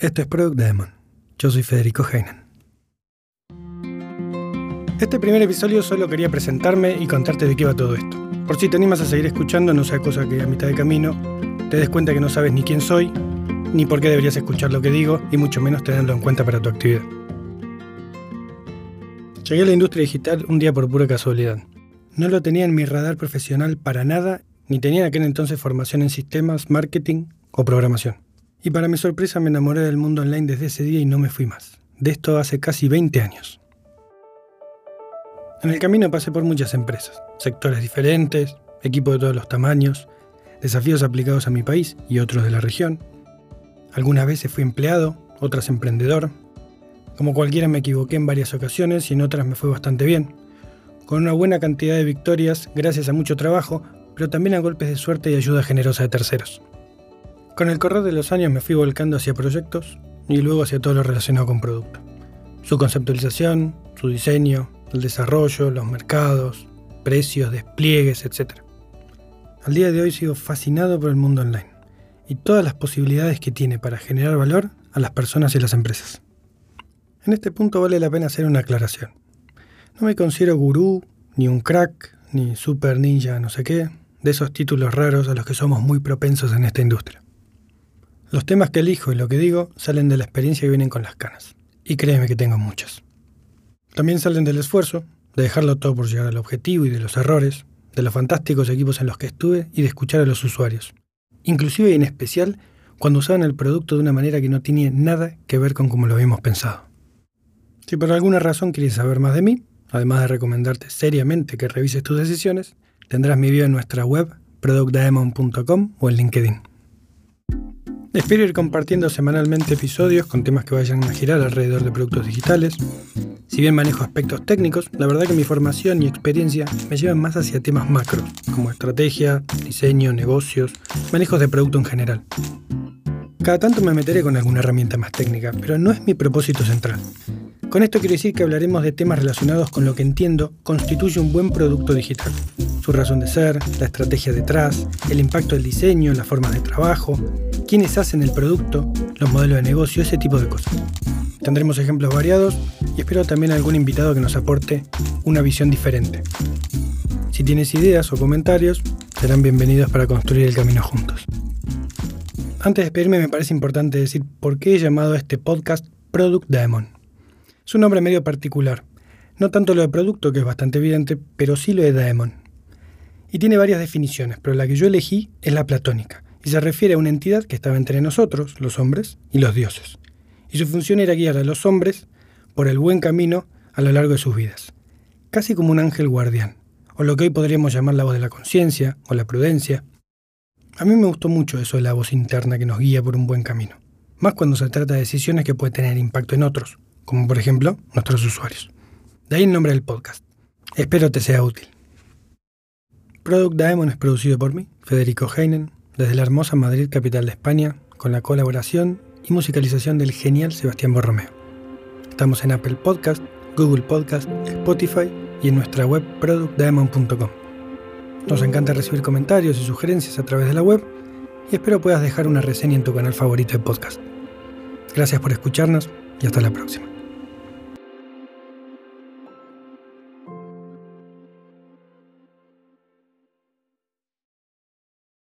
Esto es Product Demon. Yo soy Federico Heinen. Este primer episodio solo quería presentarme y contarte de qué va todo esto. Por si te animas a seguir escuchando, no sea cosa que a mitad de camino te des cuenta que no sabes ni quién soy, ni por qué deberías escuchar lo que digo, y mucho menos tenerlo en cuenta para tu actividad. Llegué a la industria digital un día por pura casualidad. No lo tenía en mi radar profesional para nada, ni tenía en aquel entonces formación en sistemas, marketing o programación. Y para mi sorpresa me enamoré del mundo online desde ese día y no me fui más. De esto hace casi 20 años. En el camino pasé por muchas empresas, sectores diferentes, equipos de todos los tamaños, desafíos aplicados a mi país y otros de la región. Algunas veces fui empleado, otras emprendedor. Como cualquiera me equivoqué en varias ocasiones y en otras me fue bastante bien, con una buena cantidad de victorias gracias a mucho trabajo, pero también a golpes de suerte y ayuda generosa de terceros. Con el correr de los años me fui volcando hacia proyectos y luego hacia todo lo relacionado con producto. Su conceptualización, su diseño, el desarrollo, los mercados, precios, despliegues, etc. Al día de hoy sigo fascinado por el mundo online y todas las posibilidades que tiene para generar valor a las personas y las empresas. En este punto vale la pena hacer una aclaración. No me considero gurú, ni un crack, ni super ninja, no sé qué, de esos títulos raros a los que somos muy propensos en esta industria. Los temas que elijo y lo que digo salen de la experiencia que vienen con las canas. Y créeme que tengo muchas. También salen del esfuerzo, de dejarlo todo por llegar al objetivo y de los errores, de los fantásticos equipos en los que estuve y de escuchar a los usuarios. Inclusive y en especial cuando usaban el producto de una manera que no tenía nada que ver con como lo habíamos pensado. Si por alguna razón quieres saber más de mí, además de recomendarte seriamente que revises tus decisiones, tendrás mi video en nuestra web productdaemon.com o en LinkedIn. Espero ir compartiendo semanalmente episodios con temas que vayan a girar alrededor de productos digitales. Si bien manejo aspectos técnicos, la verdad que mi formación y experiencia me llevan más hacia temas macros, como estrategia, diseño, negocios, manejos de producto en general. Cada tanto me meteré con alguna herramienta más técnica, pero no es mi propósito central. Con esto quiero decir que hablaremos de temas relacionados con lo que entiendo constituye un buen producto digital. Su razón de ser, la estrategia detrás, el impacto del diseño, las formas de trabajo, quiénes hacen el producto, los modelos de negocio, ese tipo de cosas. Tendremos ejemplos variados y espero también algún invitado que nos aporte una visión diferente. Si tienes ideas o comentarios, serán bienvenidos para construir el camino juntos. Antes de despedirme me parece importante decir por qué he llamado a este podcast Product Diamond. Es un nombre medio particular. No tanto lo de producto, que es bastante evidente, pero sí lo de Daemon. Y tiene varias definiciones, pero la que yo elegí es la platónica, y se refiere a una entidad que estaba entre nosotros, los hombres, y los dioses. Y su función era guiar a los hombres por el buen camino a lo largo de sus vidas, casi como un ángel guardián, o lo que hoy podríamos llamar la voz de la conciencia o la prudencia. A mí me gustó mucho eso de la voz interna que nos guía por un buen camino, más cuando se trata de decisiones que pueden tener impacto en otros, como por ejemplo nuestros usuarios. De ahí el nombre del podcast. Espero te sea útil. Product Diamond es producido por mí, Federico Heinen, desde la hermosa Madrid, capital de España, con la colaboración y musicalización del genial Sebastián Borromeo. Estamos en Apple Podcast, Google Podcast, Spotify y en nuestra web productdiamond.com. Nos encanta recibir comentarios y sugerencias a través de la web y espero puedas dejar una reseña en tu canal favorito de podcast. Gracias por escucharnos y hasta la próxima.